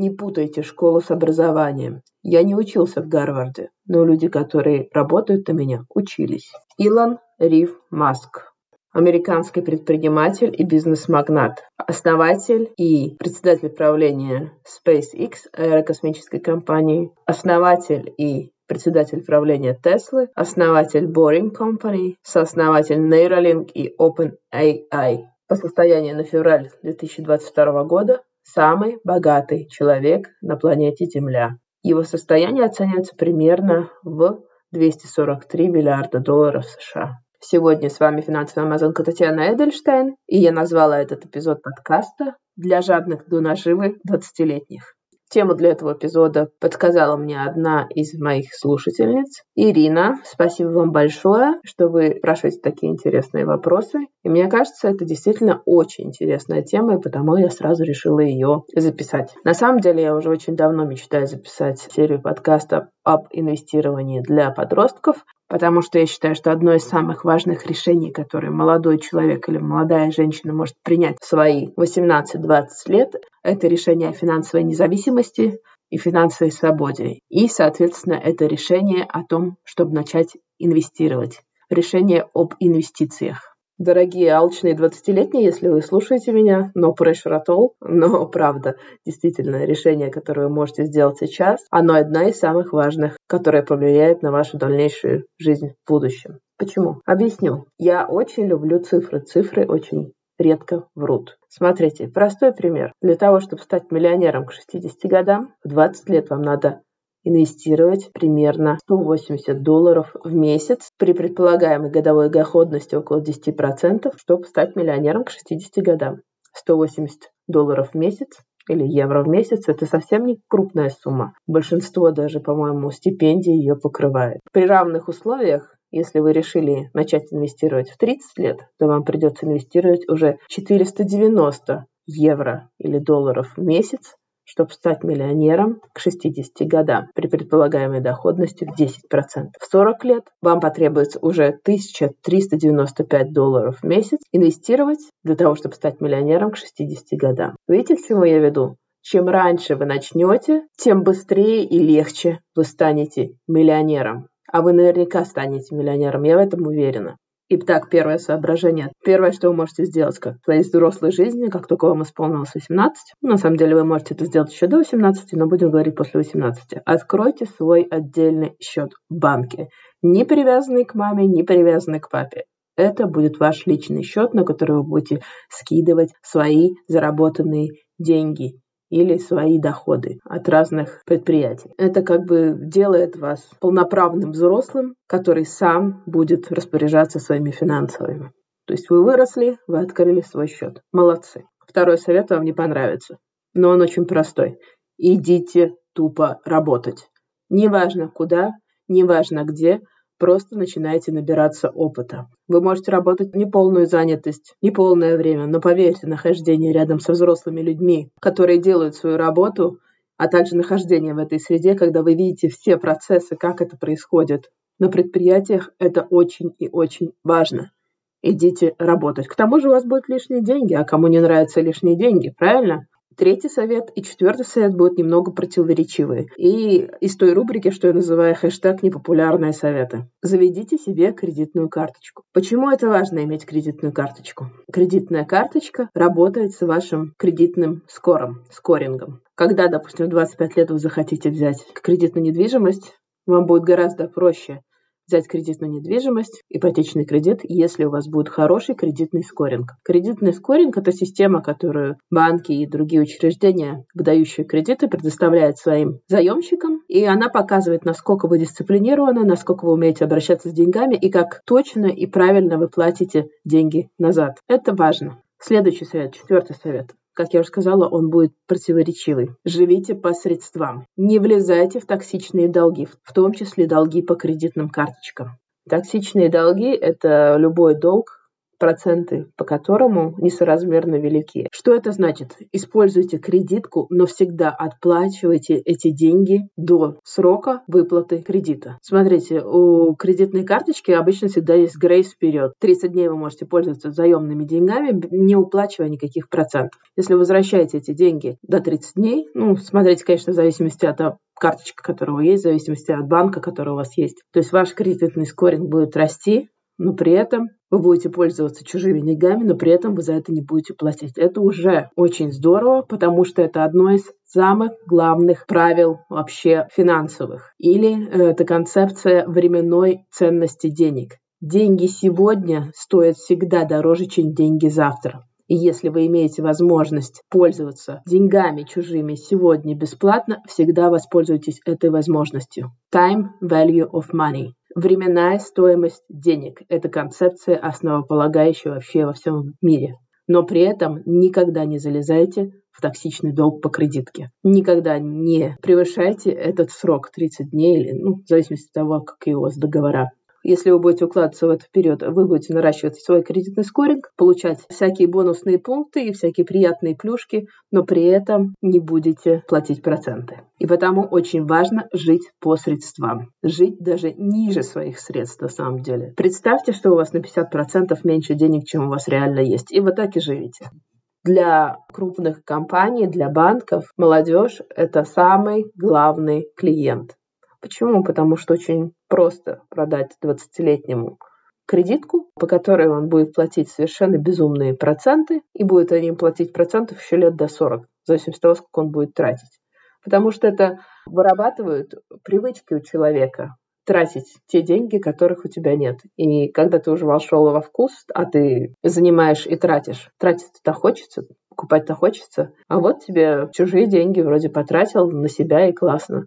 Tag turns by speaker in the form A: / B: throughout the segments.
A: Не путайте школу с образованием. Я не учился в Гарварде, но люди, которые работают на меня, учились. Илон Рив Маск. Американский предприниматель и бизнес-магнат, основатель и председатель правления SpaceX, аэрокосмической компании, основатель и председатель правления Теслы, основатель Boring Company, сооснователь Neuralink и OpenAI. По состоянию на февраль 2022 года самый богатый человек на планете Земля. Его состояние оценивается примерно в 243 миллиарда долларов США. Сегодня с вами финансовая амазонка Татьяна Эдельштейн, и я назвала этот эпизод подкаста «Для жадных до наживы 20-летних». Тему для этого эпизода подсказала мне одна из моих слушательниц. Ирина, спасибо вам большое, что вы спрашиваете такие интересные вопросы. И мне кажется, это действительно очень интересная тема, и потому я сразу решила ее записать. На самом деле, я уже очень давно мечтаю записать серию подкастов об инвестировании для подростков, потому что я считаю, что одно из самых важных решений, которые молодой человек или молодая женщина может принять в свои 18-20 лет, это решение о финансовой независимости и финансовой свободе. И, соответственно, это решение о том, чтобы начать инвестировать. Решение об инвестициях. Дорогие алчные 20-летние, если вы слушаете меня, no pressure at all, но правда, действительно, решение, которое вы можете сделать сейчас, оно одна из самых важных, которое повлияет на вашу дальнейшую жизнь в будущем. Почему? Объясню. Я очень люблю цифры. Цифры очень редко врут. Смотрите, простой пример. Для того, чтобы стать миллионером к 60 годам, в 20 лет вам надо инвестировать примерно 180 долларов в месяц при предполагаемой годовой доходности около 10%, чтобы стать миллионером к 60 годам. 180 долларов в месяц или евро в месяц, это совсем не крупная сумма. Большинство даже, по-моему, стипендий ее покрывает. При равных условиях если вы решили начать инвестировать в 30 лет, то вам придется инвестировать уже 490 евро или долларов в месяц, чтобы стать миллионером к 60 годам при предполагаемой доходности в 10%. В 40 лет вам потребуется уже 1395 долларов в месяц инвестировать для того, чтобы стать миллионером к 60 годам. Видите, к чему я веду? Чем раньше вы начнете, тем быстрее и легче вы станете миллионером. А вы наверняка станете миллионером, я в этом уверена. Итак, первое соображение. Первое, что вы можете сделать как в своей взрослой жизни, как только вам исполнилось 18, на самом деле вы можете это сделать еще до 18, но будем говорить после 18, откройте свой отдельный счет в банке, не привязанный к маме, не привязанный к папе. Это будет ваш личный счет, на который вы будете скидывать свои заработанные деньги или свои доходы от разных предприятий. Это как бы делает вас полноправным взрослым, который сам будет распоряжаться своими финансовыми. То есть вы выросли, вы открыли свой счет. Молодцы. Второй совет вам не понравится, но он очень простой. Идите тупо работать. Неважно куда, неважно где, Просто начинаете набираться опыта. Вы можете работать не полную занятость, не полное время, но поверьте, нахождение рядом со взрослыми людьми, которые делают свою работу, а также нахождение в этой среде, когда вы видите все процессы, как это происходит на предприятиях, это очень и очень важно. Идите работать. К тому же у вас будут лишние деньги, а кому не нравятся лишние деньги, правильно? Третий совет и четвертый совет будут немного противоречивые. И из той рубрики, что я называю хэштег «Непопулярные советы». Заведите себе кредитную карточку. Почему это важно иметь кредитную карточку? Кредитная карточка работает с вашим кредитным скором, скорингом. Когда, допустим, в 25 лет вы захотите взять кредитную недвижимость, вам будет гораздо проще взять кредит на недвижимость, ипотечный кредит, если у вас будет хороший кредитный скоринг. Кредитный скоринг – это система, которую банки и другие учреждения, выдающие кредиты, предоставляют своим заемщикам, и она показывает, насколько вы дисциплинированы, насколько вы умеете обращаться с деньгами и как точно и правильно вы платите деньги назад. Это важно. Следующий совет, четвертый совет. Как я уже сказала, он будет противоречивый. Живите по средствам. Не влезайте в токсичные долги, в том числе долги по кредитным карточкам. Токсичные долги – это любой долг, проценты по которому несоразмерно велики. Что это значит? Используйте кредитку, но всегда отплачивайте эти деньги до срока выплаты кредита. Смотрите, у кредитной карточки обычно всегда есть грейс вперед. 30 дней вы можете пользоваться заемными деньгами, не уплачивая никаких процентов. Если возвращаете эти деньги до 30 дней, ну, смотрите, конечно, в зависимости от карточка, которая у есть, в зависимости от банка, который у вас есть. То есть ваш кредитный скоринг будет расти, но при этом вы будете пользоваться чужими деньгами, но при этом вы за это не будете платить. Это уже очень здорово, потому что это одно из самых главных правил вообще финансовых. Или э, это концепция временной ценности денег. Деньги сегодня стоят всегда дороже, чем деньги завтра. И если вы имеете возможность пользоваться деньгами чужими сегодня бесплатно, всегда воспользуйтесь этой возможностью. Time value of money. Временная стоимость денег – это концепция, основополагающая вообще во всем мире. Но при этом никогда не залезайте в токсичный долг по кредитке. Никогда не превышайте этот срок 30 дней или, ну, в зависимости от того, какие у вас договора. Если вы будете укладываться в этот период, вы будете наращивать свой кредитный скоринг, получать всякие бонусные пункты и всякие приятные плюшки, но при этом не будете платить проценты. И потому очень важно жить по средствам. Жить даже ниже своих средств на самом деле. Представьте, что у вас на 50% меньше денег, чем у вас реально есть. И вы так и живете. Для крупных компаний, для банков молодежь – это самый главный клиент. Почему? Потому что очень просто продать 20-летнему кредитку, по которой он будет платить совершенно безумные проценты, и будет они платить процентов еще лет до 40, в зависимости от того, сколько он будет тратить. Потому что это вырабатывают привычки у человека тратить те деньги, которых у тебя нет. И когда ты уже вошел во вкус, а ты занимаешь и тратишь, тратить-то хочется, покупать-то хочется, а вот тебе чужие деньги вроде потратил на себя и классно.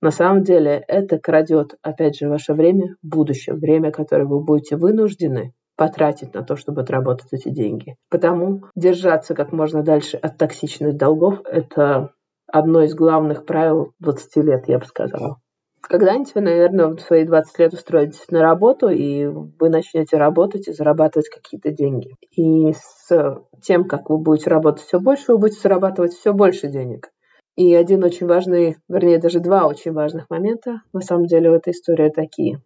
A: На самом деле это крадет, опять же, ваше время в будущем, время, которое вы будете вынуждены потратить на то, чтобы отработать эти деньги. Потому держаться как можно дальше от токсичных долгов – это одно из главных правил 20 лет, я бы сказала. Когда-нибудь вы, наверное, в свои 20 лет устроитесь на работу, и вы начнете работать и зарабатывать какие-то деньги. И с тем, как вы будете работать все больше, вы будете зарабатывать все больше денег. И один очень важный, вернее, даже два очень важных момента на самом деле в этой истории такие.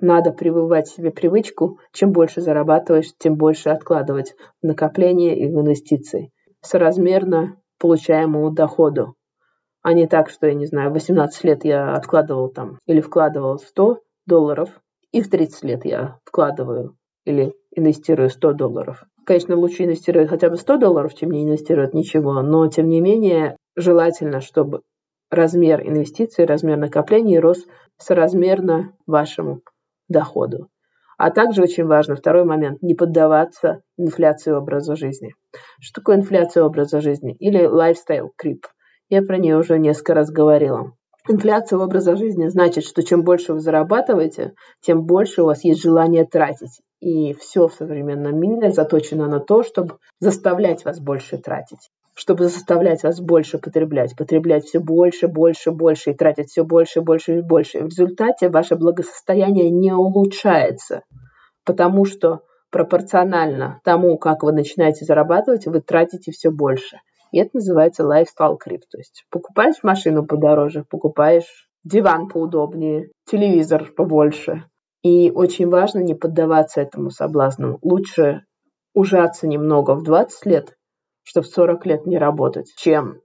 A: Надо прививать себе привычку, чем больше зарабатываешь, тем больше откладывать в накопление и в инвестиции, соразмерно получаемому доходу. А не так, что, я не знаю, в 18 лет я откладывал там или вкладывал 100 долларов, и в 30 лет я вкладываю или инвестирую 100 долларов. Конечно, лучше инвестировать хотя бы 100 долларов, чем не инвестировать ничего, но тем не менее желательно, чтобы размер инвестиций, размер накоплений рос соразмерно вашему доходу. А также очень важно, второй момент, не поддаваться инфляции образа жизни. Что такое инфляция образа жизни? Или lifestyle creep? Я про нее уже несколько раз говорила. Инфляция образа жизни значит, что чем больше вы зарабатываете, тем больше у вас есть желание тратить. И все в современном мире заточено на то, чтобы заставлять вас больше тратить чтобы заставлять вас больше потреблять, потреблять все больше, больше, больше и тратить все больше, больше и больше. И в результате ваше благосостояние не улучшается, потому что пропорционально тому, как вы начинаете зарабатывать, вы тратите все больше. И это называется lifestyle creep. То есть покупаешь машину подороже, покупаешь диван поудобнее, телевизор побольше. И очень важно не поддаваться этому соблазну. Лучше ужаться немного в 20 лет, чтобы в 40 лет не работать, чем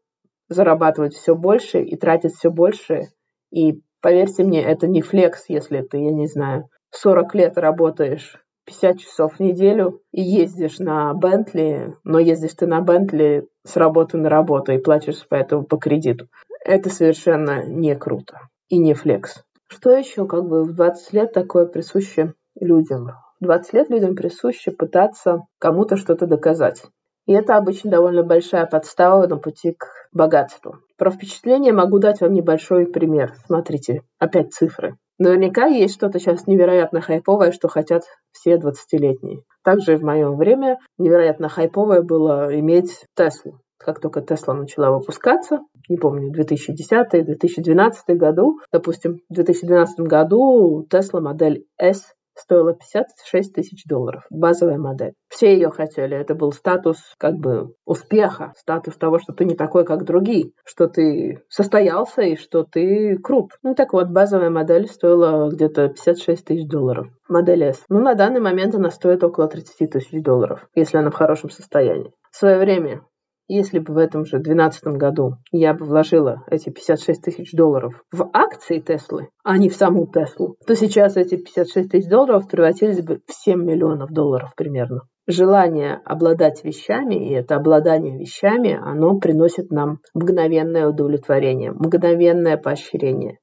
A: зарабатывать все больше и тратить все больше. И поверьте мне, это не флекс, если ты, я не знаю, 40 лет работаешь 50 часов в неделю и ездишь на Бентли, но ездишь ты на Бентли с работы на работу и платишь поэтому по кредиту. Это совершенно не круто и не флекс. Что еще как бы в 20 лет такое присуще людям? В 20 лет людям присуще пытаться кому-то что-то доказать. И это обычно довольно большая подстава на пути к богатству. Про впечатление могу дать вам небольшой пример. Смотрите, опять цифры. Наверняка есть что-то сейчас невероятно хайповое, что хотят все 20-летние. Также в мое время невероятно хайповое было иметь Теслу. Как только Тесла начала выпускаться, не помню, 2010-2012 году, допустим, в 2012 году Тесла модель S стоила 56 тысяч долларов. Базовая модель. Все ее хотели. Это был статус как бы успеха, статус того, что ты не такой, как другие, что ты состоялся и что ты крут. Ну так вот, базовая модель стоила где-то 56 тысяч долларов. Модель S. Ну, на данный момент она стоит около 30 тысяч долларов, если она в хорошем состоянии. В свое время если бы в этом же 2012 году я бы вложила эти 56 тысяч долларов в акции Теслы, а не в саму Теслу, то сейчас эти 56 тысяч долларов превратились бы в 7 миллионов долларов примерно. Желание обладать вещами, и это обладание вещами, оно приносит нам мгновенное удовлетворение, мгновенное поощрение.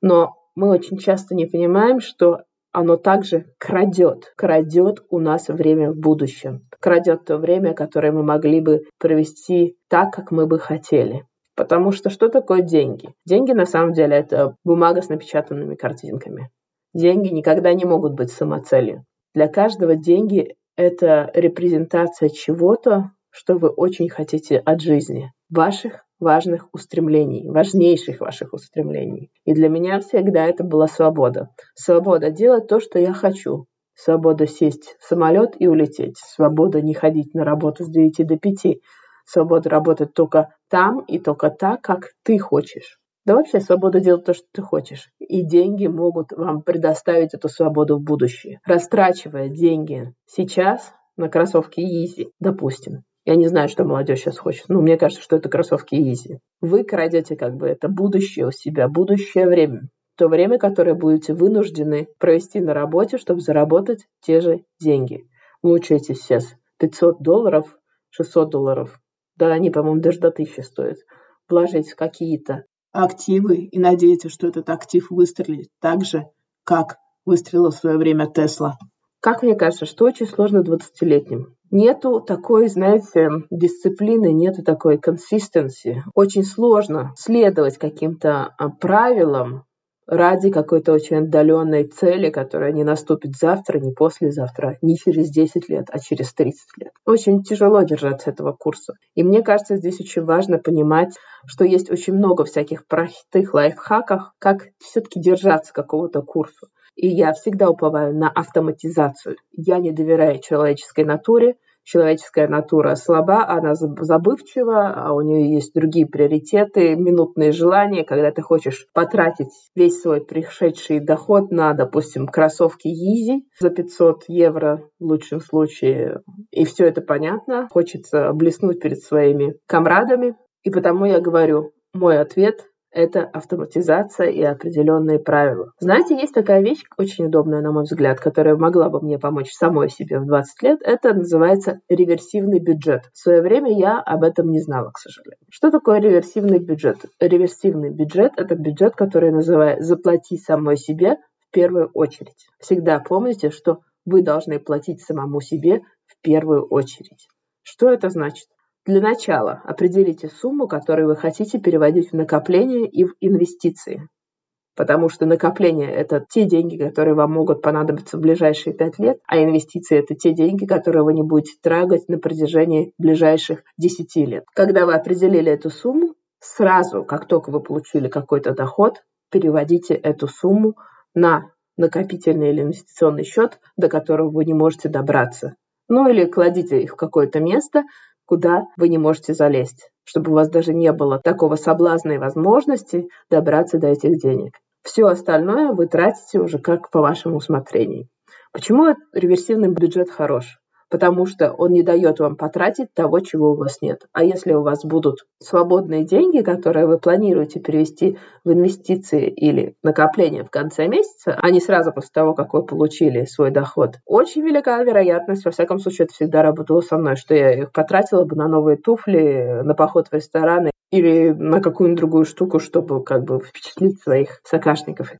A: Но мы очень часто не понимаем, что оно также крадет, крадет у нас время в будущем, крадет то время, которое мы могли бы провести так, как мы бы хотели. Потому что что такое деньги? Деньги на самом деле это бумага с напечатанными картинками. Деньги никогда не могут быть самоцелью. Для каждого деньги это репрезентация чего-то, что вы очень хотите от жизни, ваших важных устремлений, важнейших ваших устремлений. И для меня всегда это была свобода. Свобода делать то, что я хочу. Свобода сесть в самолет и улететь. Свобода не ходить на работу с 9 до 5. Свобода работать только там и только так, как ты хочешь. Да вообще свобода делать то, что ты хочешь. И деньги могут вам предоставить эту свободу в будущее. Растрачивая деньги сейчас на кроссовки Yeezy, допустим, я не знаю, что молодежь сейчас хочет. Но мне кажется, что это кроссовки Easy. Вы крадете как бы это будущее у себя, будущее время. То время, которое будете вынуждены провести на работе, чтобы заработать те же деньги. Мучаетесь сейчас 500 долларов, 600 долларов. Да, они, по-моему, даже до 1000 стоят. Вложить в какие-то активы и надеяться, что этот актив выстрелит так же, как выстрелила в свое время Тесла. Как мне кажется, что очень сложно 20-летним. Нету такой, знаете, дисциплины, нету такой консистенции. Очень сложно следовать каким-то а, правилам ради какой-то очень отдаленной цели, которая не наступит завтра, не послезавтра, не через 10 лет, а через 30 лет. Очень тяжело держаться этого курса. И мне кажется, здесь очень важно понимать, что есть очень много всяких простых лайфхаков, как все-таки держаться какого-то курса. И я всегда уповаю на автоматизацию. Я не доверяю человеческой натуре. Человеческая натура слаба, она забывчива, а у нее есть другие приоритеты, минутные желания, когда ты хочешь потратить весь свой пришедший доход на, допустим, кроссовки Yeezy за 500 евро в лучшем случае, и все это понятно, хочется блеснуть перед своими комрадами, и потому я говорю, мой ответ это автоматизация и определенные правила. Знаете, есть такая вещь, очень удобная, на мой взгляд, которая могла бы мне помочь самой себе в 20 лет. Это называется реверсивный бюджет. В свое время я об этом не знала, к сожалению. Что такое реверсивный бюджет? Реверсивный бюджет – это бюджет, который называется «заплати самой себе в первую очередь». Всегда помните, что вы должны платить самому себе в первую очередь. Что это значит? Для начала определите сумму, которую вы хотите переводить в накопление и в инвестиции. Потому что накопление – это те деньги, которые вам могут понадобиться в ближайшие пять лет, а инвестиции – это те деньги, которые вы не будете трагать на протяжении ближайших 10 лет. Когда вы определили эту сумму, сразу, как только вы получили какой-то доход, переводите эту сумму на накопительный или инвестиционный счет, до которого вы не можете добраться. Ну или кладите их в какое-то место, куда вы не можете залезть, чтобы у вас даже не было такого соблазна и возможности добраться до этих денег. Все остальное вы тратите уже как по вашему усмотрению. Почему реверсивный бюджет хорош? Потому что он не дает вам потратить того, чего у вас нет. А если у вас будут свободные деньги, которые вы планируете перевести в инвестиции или накопление в конце месяца, а не сразу после того, как вы получили свой доход, очень велика вероятность, во всяком случае, это всегда работало со мной, что я их потратила бы на новые туфли, на поход в рестораны или на какую-нибудь другую штуку, чтобы как бы впечатлить своих сокашников.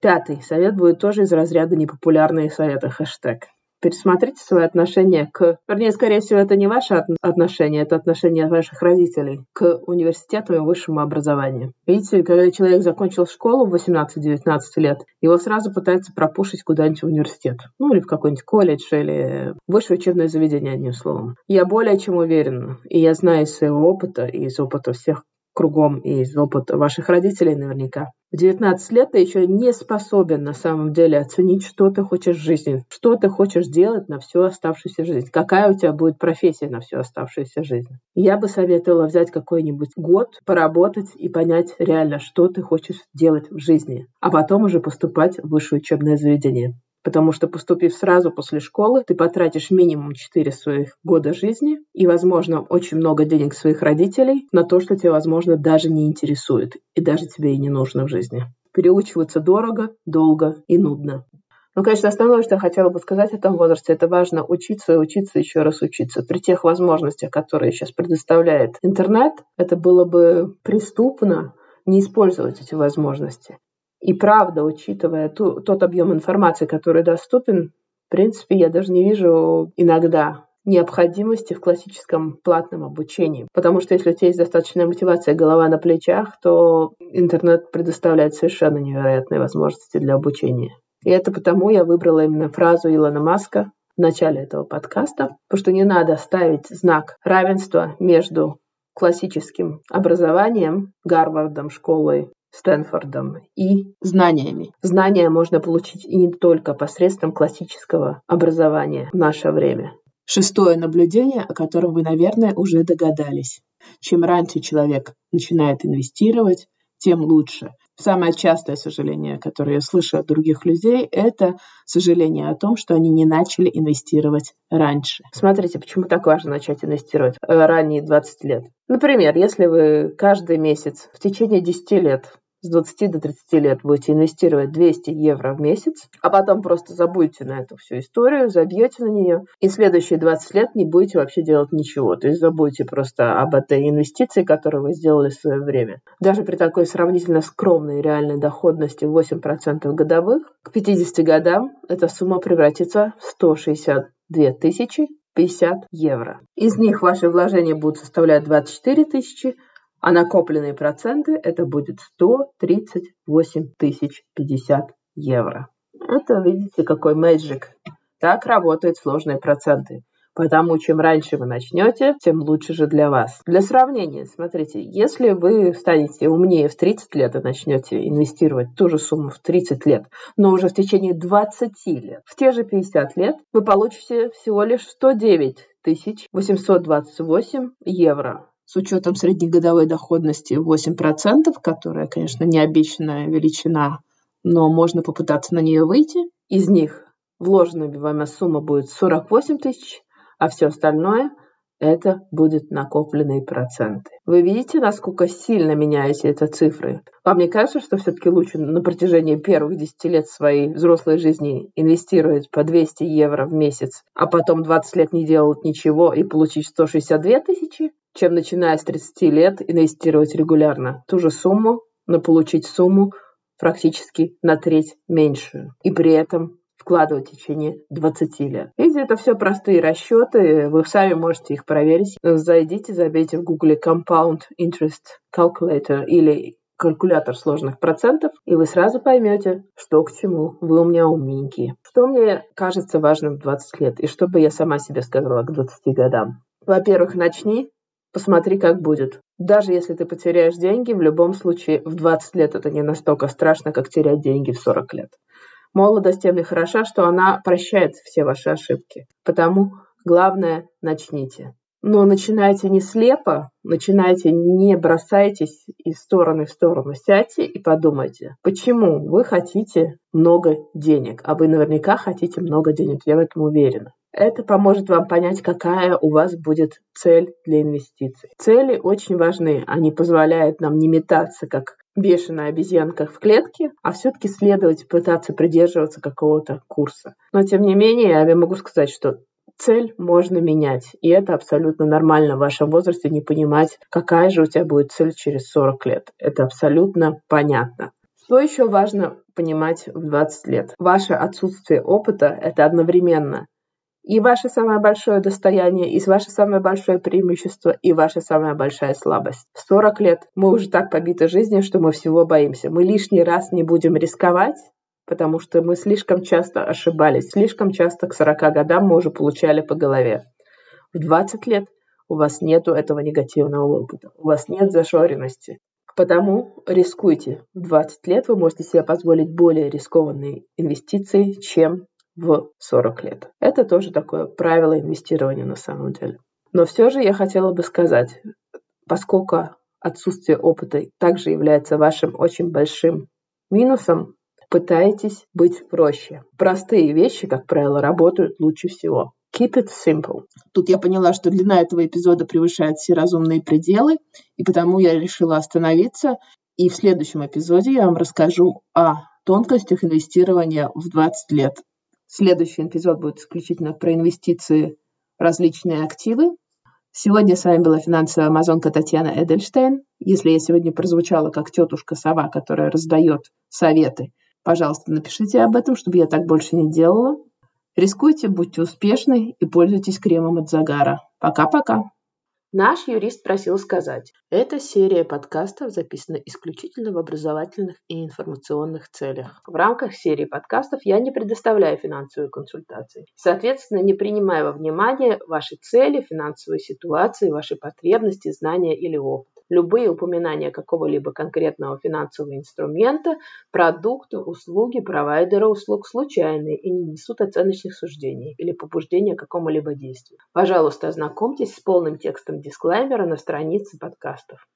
A: Пятый совет будет тоже из разряда непопулярные советы хэштег пересмотрите свои отношения к... Вернее, скорее всего, это не ваше отношение, это отношение ваших родителей к университету и высшему образованию. Видите, когда человек закончил школу в 18-19 лет, его сразу пытаются пропушить куда-нибудь в университет. Ну, или в какой-нибудь колледж, или высшее учебное заведение, одним словом. Я более чем уверена, и я знаю из своего опыта, и из опыта всех кругом и из опыта ваших родителей наверняка. В 19 лет ты еще не способен на самом деле оценить, что ты хочешь в жизни, что ты хочешь делать на всю оставшуюся жизнь, какая у тебя будет профессия на всю оставшуюся жизнь. Я бы советовала взять какой-нибудь год, поработать и понять реально, что ты хочешь делать в жизни, а потом уже поступать в высшее учебное заведение потому что поступив сразу после школы, ты потратишь минимум 4 своих года жизни и, возможно, очень много денег своих родителей на то, что тебя, возможно, даже не интересует и даже тебе и не нужно в жизни. Переучиваться дорого, долго и нудно. Ну, конечно, основное, что я хотела бы сказать в этом возрасте, это важно учиться учиться, еще раз учиться. При тех возможностях, которые сейчас предоставляет интернет, это было бы преступно не использовать эти возможности. И правда, учитывая ту, тот объем информации, который доступен, в принципе, я даже не вижу иногда необходимости в классическом платном обучении. Потому что если у тебя есть достаточная мотивация голова на плечах, то интернет предоставляет совершенно невероятные возможности для обучения. И это потому я выбрала именно фразу Илона Маска в начале этого подкаста, потому что не надо ставить знак равенства между классическим образованием, Гарвардом, школой Стэнфордом и знаниями. Знания можно получить и не только посредством классического образования в наше время. Шестое наблюдение, о котором вы, наверное, уже догадались. Чем раньше человек начинает инвестировать, тем лучше. Самое частое сожаление, которое я слышу от других людей, это сожаление о том, что они не начали инвестировать раньше. Смотрите, почему так важно начать инвестировать э, ранние 20 лет. Например, если вы каждый месяц в течение 10 лет с 20 до 30 лет будете инвестировать 200 евро в месяц, а потом просто забудете на эту всю историю, забьете на нее, и следующие 20 лет не будете вообще делать ничего. То есть забудете просто об этой инвестиции, которую вы сделали в свое время. Даже при такой сравнительно скромной реальной доходности 8% годовых, к 50 годам эта сумма превратится в 162 тысячи 50 евро. Из них ваши вложения будут составлять 24 тысячи, а накопленные проценты это будет 138 тысяч 50 евро. Это, видите, какой мэджик. Так работают сложные проценты. Потому чем раньше вы начнете, тем лучше же для вас. Для сравнения, смотрите, если вы станете умнее в 30 лет и начнете инвестировать ту же сумму в 30 лет, но уже в течение 20 лет, в те же 50 лет вы получите всего лишь 109 828 евро с учетом среднегодовой доходности 8%, которая, конечно, не обещанная величина, но можно попытаться на нее выйти. Из них вложенная вами сумма будет 48 тысяч, а все остальное это будет накопленные проценты. Вы видите, насколько сильно меняются эти цифры? Вам не кажется, что все-таки лучше на протяжении первых 10 лет своей взрослой жизни инвестировать по 200 евро в месяц, а потом 20 лет не делать ничего и получить 162 тысячи, чем начиная с 30 лет инвестировать регулярно ту же сумму, но получить сумму практически на треть меньшую. И при этом вкладывать в течение 20 лет. Видите, это все простые расчеты, вы сами можете их проверить. Зайдите, забейте в гугле Compound Interest Calculator или калькулятор сложных процентов, и вы сразу поймете, что к чему. Вы у меня умненькие. Что мне кажется важным в 20 лет, и что бы я сама себе сказала к 20 годам? Во-первых, начни Посмотри, как будет. Даже если ты потеряешь деньги, в любом случае в 20 лет это не настолько страшно, как терять деньги в 40 лет. Молодость тем и хороша, что она прощает все ваши ошибки. Потому главное – начните. Но начинайте не слепо, начинайте, не бросайтесь из стороны в сторону. Сядьте и подумайте, почему вы хотите много денег, а вы наверняка хотите много денег, я в этом уверена. Это поможет вам понять, какая у вас будет цель для инвестиций. Цели очень важны. Они позволяют нам не метаться, как бешеная обезьянка в клетке, а все-таки следовать, пытаться придерживаться какого-то курса. Но тем не менее, я могу сказать, что цель можно менять. И это абсолютно нормально в вашем возрасте не понимать, какая же у тебя будет цель через 40 лет. Это абсолютно понятно. Что еще важно понимать в 20 лет? Ваше отсутствие опыта – это одновременно и ваше самое большое достояние, и ваше самое большое преимущество, и ваша самая большая слабость. В 40 лет мы уже так побиты жизнью, что мы всего боимся. Мы лишний раз не будем рисковать, потому что мы слишком часто ошибались. Слишком часто к 40 годам мы уже получали по голове. В 20 лет у вас нет этого негативного опыта, у вас нет зашоренности. Потому рискуйте. В 20 лет вы можете себе позволить более рискованные инвестиции, чем в 40 лет. Это тоже такое правило инвестирования на самом деле. Но все же я хотела бы сказать, поскольку отсутствие опыта также является вашим очень большим минусом, пытайтесь быть проще. Простые вещи, как правило, работают лучше всего. Keep it simple. Тут я поняла, что длина этого эпизода превышает все разумные пределы, и потому я решила остановиться. И в следующем эпизоде я вам расскажу о тонкостях инвестирования в 20 лет. Следующий эпизод будет исключительно про инвестиции в различные активы. Сегодня с вами была финансовая амазонка Татьяна Эдельштейн. Если я сегодня прозвучала как тетушка сова, которая раздает советы, пожалуйста, напишите об этом, чтобы я так больше не делала. Рискуйте, будьте успешны и пользуйтесь кремом от загара. Пока-пока. Наш юрист просил сказать, эта серия подкастов записана исключительно в образовательных и информационных целях. В рамках серии подкастов я не предоставляю финансовые консультации. Соответственно, не принимая во внимание ваши цели, финансовые ситуации, ваши потребности, знания или опыт. Любые упоминания какого-либо конкретного финансового инструмента, продукта, услуги, провайдера услуг случайные и не несут оценочных суждений или побуждения к какому-либо действию. Пожалуйста, ознакомьтесь с полным текстом дисклеймера на странице подкастов.